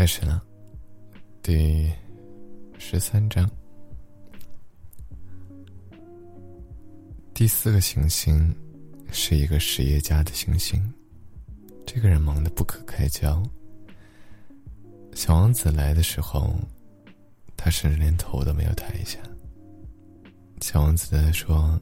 开始了，第十三章。第四个行星是一个实业家的行星，这个人忙得不可开交。小王子来的时候，他甚至连头都没有抬一下。小王子对他说：“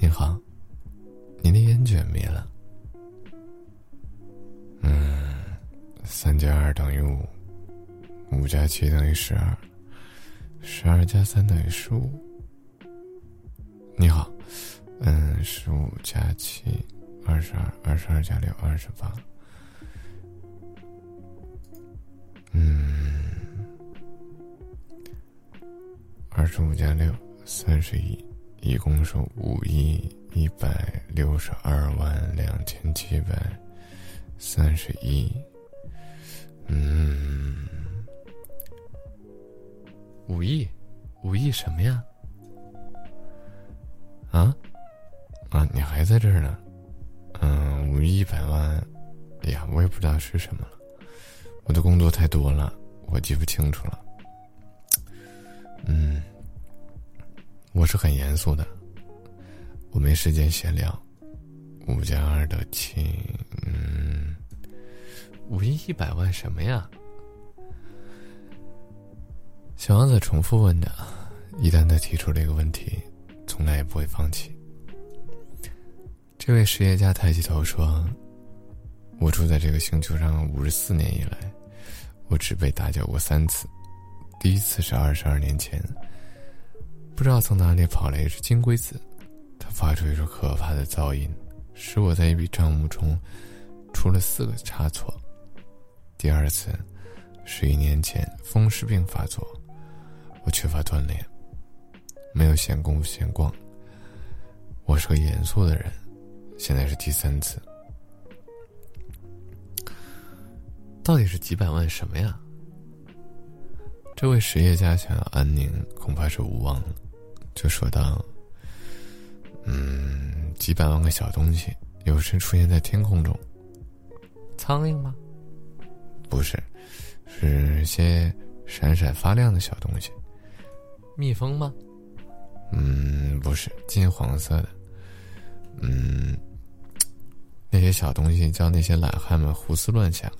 您好，您的烟卷没了。”三加二等于五，五加七等于十二，十二加三等于十五。你好，嗯，十五加七，二十二，二十二加六，二十八。嗯，二十五加六，三十一，一共是五亿一百六十二万两千七百三十一。嗯，五亿，五亿什么呀？啊，啊，你还在这儿呢？嗯，五亿一百万，哎呀，我也不知道是什么了。我的工作太多了，我记不清楚了。嗯，我是很严肃的，我没时间闲聊。五加二的七，嗯。五亿一百万什么呀？小王子重复问着。一旦他提出这个问题，从来也不会放弃。这位实业家抬起头说：“我住在这个星球上五十四年以来，我只被打搅过三次。第一次是二十二年前，不知道从哪里跑来一只金龟子，它发出一种可怕的噪音，使我在一笔账目中出了四个差错。”第二次，是一年前风湿病发作，我缺乏锻炼，没有闲工夫闲逛。我是个严肃的人，现在是第三次。到底是几百万什么呀？这位实业家想要安宁，恐怕是无望了，就说道：“嗯，几百万个小东西有时出现在天空中，苍蝇吗？”不是，是些闪闪发亮的小东西。蜜蜂吗？嗯，不是，金黄色的。嗯，那些小东西叫那些懒汉们胡思乱想。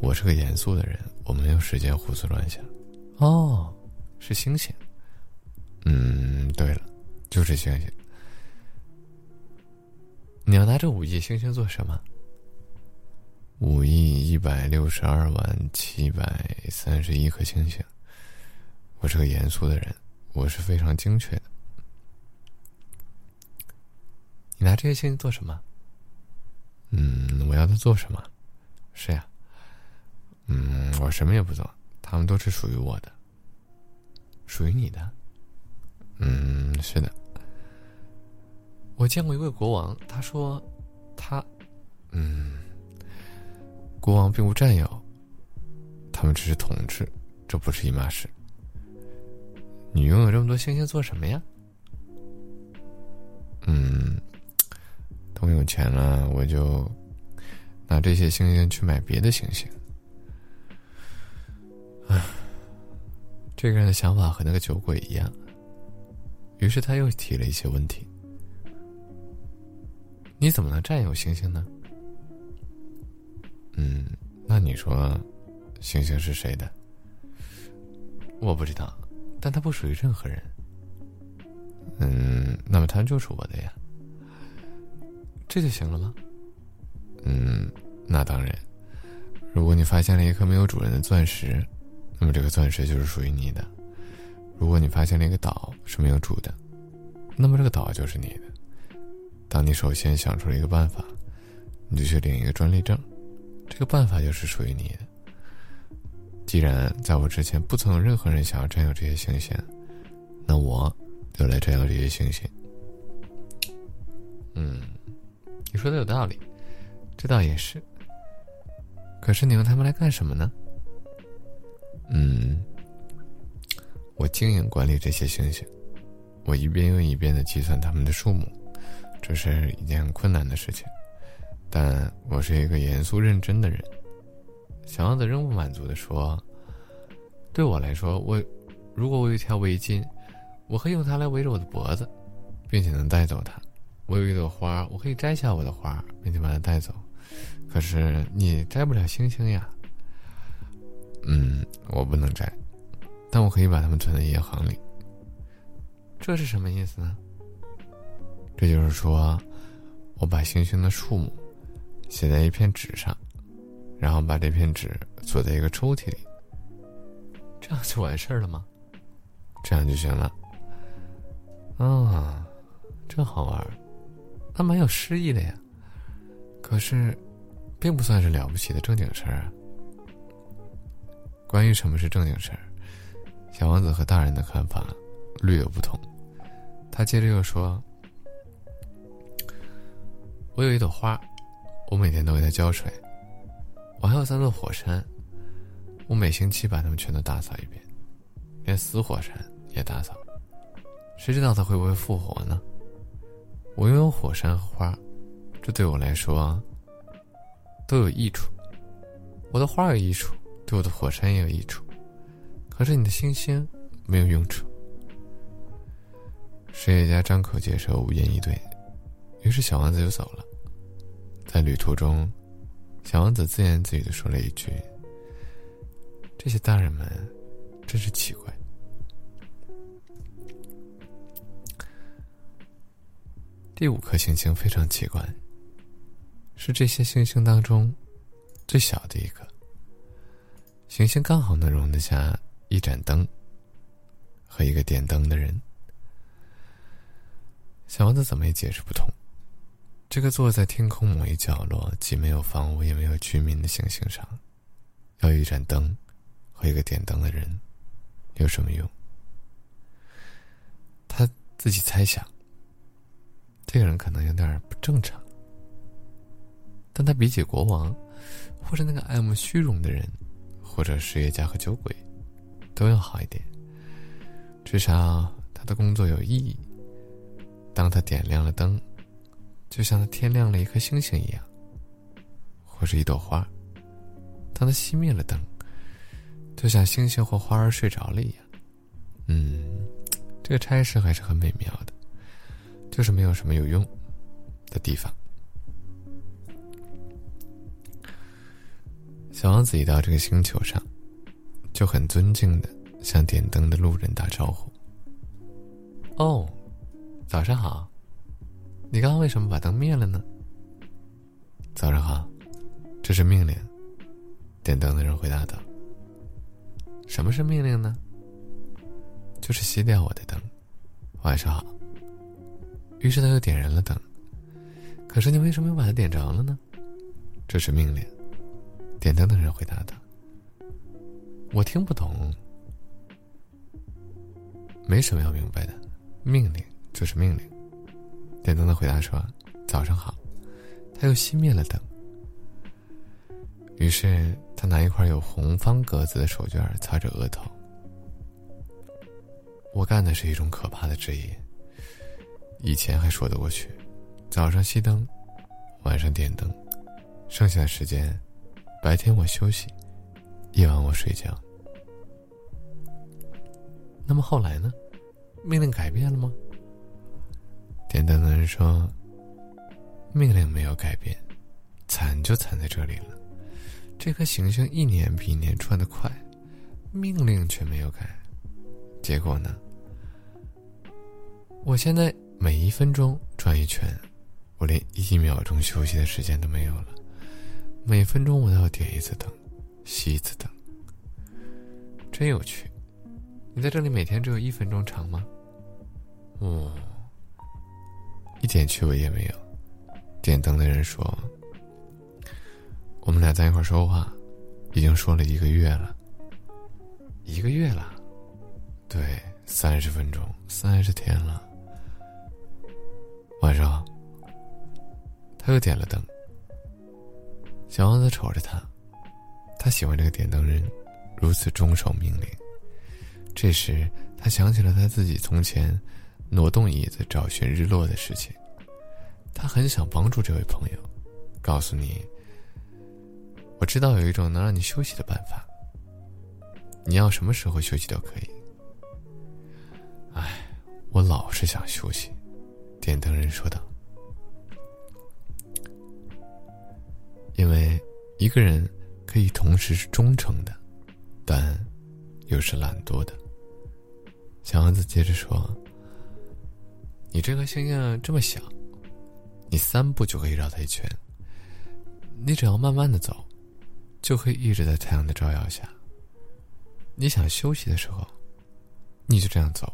我是个严肃的人，我没有时间胡思乱想。哦，是星星。嗯，对了，就是星星。你要拿这五亿星星做什么？五亿一百六十二万七百三十一颗星星。我是个严肃的人，我是非常精确的。你拿这些星星做什么？嗯，我要它做什么？是呀。嗯，我什么也不做，他们都是属于我的。属于你的？嗯，是的。我见过一位国王，他说，他，嗯。国王并无占有，他们只是统治，这不是一码事。你拥有这么多星星做什么呀？嗯，等我有钱了，我就拿这些星星去买别的星星。唉，这个人的想法和那个酒鬼一样。于是他又提了一些问题：你怎么能占有星星呢？嗯，那你说，星星是谁的？我不知道，但它不属于任何人。嗯，那么它就是我的呀。这就行了吗？嗯，那当然。如果你发现了一颗没有主人的钻石，那么这个钻石就是属于你的。如果你发现了一个岛是没有主的，那么这个岛就是你的。当你首先想出了一个办法，你就去领一个专利证。这个办法就是属于你的。既然在我之前不曾有任何人想要占有这些星星，那我就来占有这些星星。嗯，你说的有道理，这倒也是。可是你用它们来干什么呢？嗯，我经营管理这些星星，我一遍又一遍的计算它们的数目，这是一件很困难的事情。但我是一个严肃认真的人，小王子仍不满足的说：“对我来说，我如果我有一条围巾，我可以用它来围着我的脖子，并且能带走它。我有一朵花，我可以摘下我的花，并且把它带走。可是你摘不了星星呀。嗯，我不能摘，但我可以把它们存在银行里。这是什么意思呢？这就是说，我把星星的数目写在一片纸上。”然后把这片纸锁在一个抽屉里，这样就完事儿了吗？这样就行了。啊，真好玩，那蛮有诗意的呀。可是，并不算是了不起的正经事儿啊。关于什么是正经事儿，小王子和大人的看法略有不同。他接着又说：“我有一朵花，我每天都给它浇水。”我还有三座火山，我每星期把它们全都打扫一遍，连死火山也打扫。谁知道它会不会复活呢？我拥有火山和花，这对我来说都有益处。我的花有益处，对我的火山也有益处。可是你的星星没有用处。实业家张口结舌，无言以对。于是小王子就走了。在旅途中。小王子自言自语的说了一句：“这些大人们真是奇怪。”第五颗星星非常奇怪，是这些星星当中最小的一个。行星刚好能容得下一盏灯和一个点灯的人。小王子怎么也解释不通。这个坐在天空某一角落，既没有房屋也没有居民的行星上，要一盏灯和一个点灯的人，有什么用？他自己猜想，这个人可能有点不正常，但他比起国王，或者那个爱慕虚荣的人，或者实业家和酒鬼，都要好一点。至少他的工作有意义。当他点亮了灯。就像他天亮了一颗星星一样，或是一朵花。当他熄灭了灯，就像星星或花儿睡着了一样。嗯，这个差事还是很美妙的，就是没有什么有用的地方。小王子一到这个星球上，就很尊敬的向点灯的路人打招呼：“哦，早上好。”你刚刚为什么把灯灭了呢？早上好，这是命令。点灯的人回答道：“什么是命令呢？就是熄掉我的灯。”晚上好。于是他又点燃了灯。可是你为什么又把它点着了呢？这是命令。点灯的人回答道：“我听不懂。没什么要明白的，命令就是命令。”点灯的回答说：“早上好。”他又熄灭了灯。于是他拿一块有红方格子的手绢擦着额头。我干的是一种可怕的职业。以前还说得过去，早上熄灯，晚上点灯，剩下的时间，白天我休息，夜晚我睡觉。那么后来呢？命令改变了吗？点灯的人说：“命令没有改变，惨就惨在这里了。这颗行星一年比一年转得快，命令却没有改。结果呢？我现在每一分钟转一圈，我连一秒钟休息的时间都没有了。每分钟我都要点一次灯，熄一次灯。真有趣。你在这里每天只有一分钟长吗？哦。”一点趣味也没有。点灯的人说：“我们俩在一块说话，已经说了一个月了。一个月了，对，三十分钟，三十天了。晚上，他又点了灯。小王子瞅着他，他喜欢这个点灯人，如此忠守命令。这时，他想起了他自己从前。”挪动椅子找寻日落的事情，他很想帮助这位朋友，告诉你，我知道有一种能让你休息的办法，你要什么时候休息都可以。哎，我老是想休息。点灯人说道：“因为一个人可以同时是忠诚的，但又是懒惰的。”小王子接着说：“你这颗星星这么小，你三步就可以绕它一圈。你只要慢慢的走，就可以一直在太阳的照耀下。你想休息的时候，你就这样走。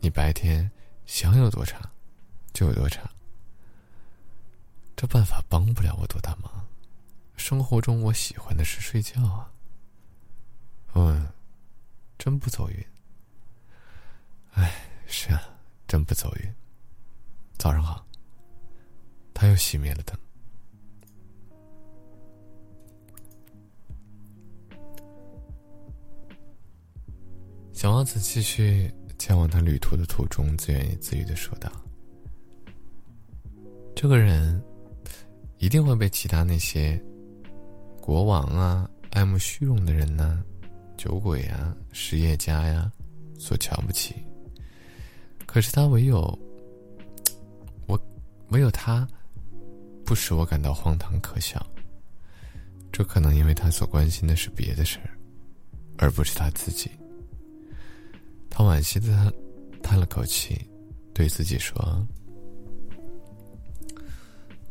你白天。”想有多长，就有多长。这办法帮不了我多大忙。生活中我喜欢的是睡觉啊。嗯，真不走运。哎，是啊，真不走运。早上好。他又熄灭了灯。小王子继续。前往他旅途的途中，自言自语的说道：“这个人一定会被其他那些国王啊、爱慕虚荣的人呢、酒鬼啊、实业家呀所瞧不起。可是他唯有我，唯有他，不使我感到荒唐可笑。这可能因为他所关心的是别的事儿，而不是他自己。”他惋惜的叹叹了口气，对自己说：“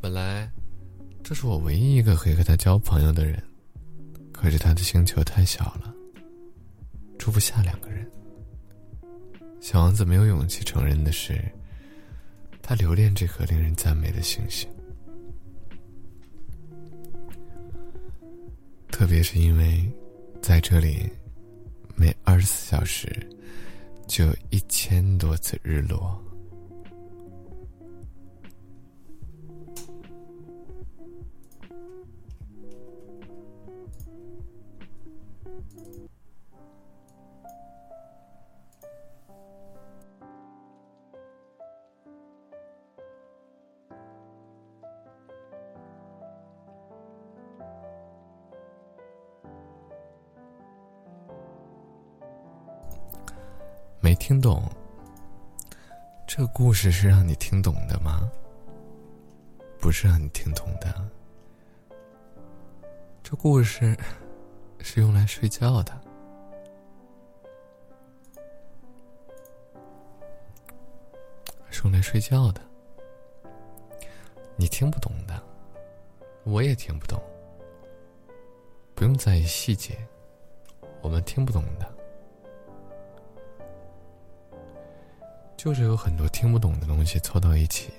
本来这是我唯一一个可以和他交朋友的人，可是他的星球太小了，住不下两个人。”小王子没有勇气承认的是，他留恋这颗令人赞美的星星，特别是因为在这里，每二十四小时。就有一千多次日落。听懂，这故事是让你听懂的吗？不是让你听懂的，这故事是用来睡觉的，是用来睡觉的。你听不懂的，我也听不懂，不用在意细节，我们听不懂的。就是有很多听不懂的东西凑到一起，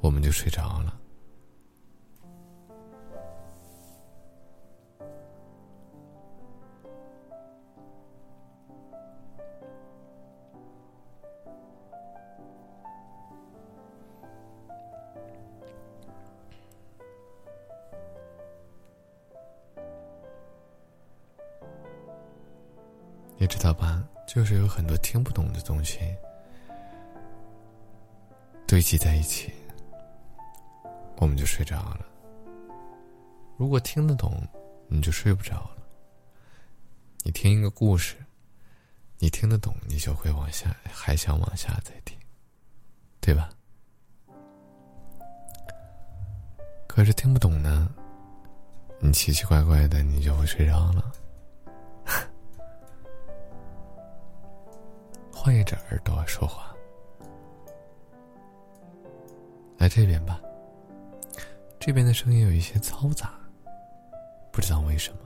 我们就睡着了。你知道吧？就是有很多听不懂的东西。堆积在一起，我们就睡着了。如果听得懂，你就睡不着了。你听一个故事，你听得懂，你就会往下，还想往下再听，对吧？可是听不懂呢，你奇奇怪怪的，你就会睡着了。换一只耳朵说话。这边吧。这边的声音有一些嘈杂，不知道为什么。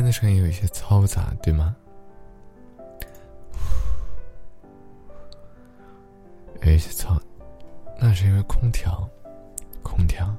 天的声音有一些嘈杂，对吗？有一些嘈，那是因为空调，空调。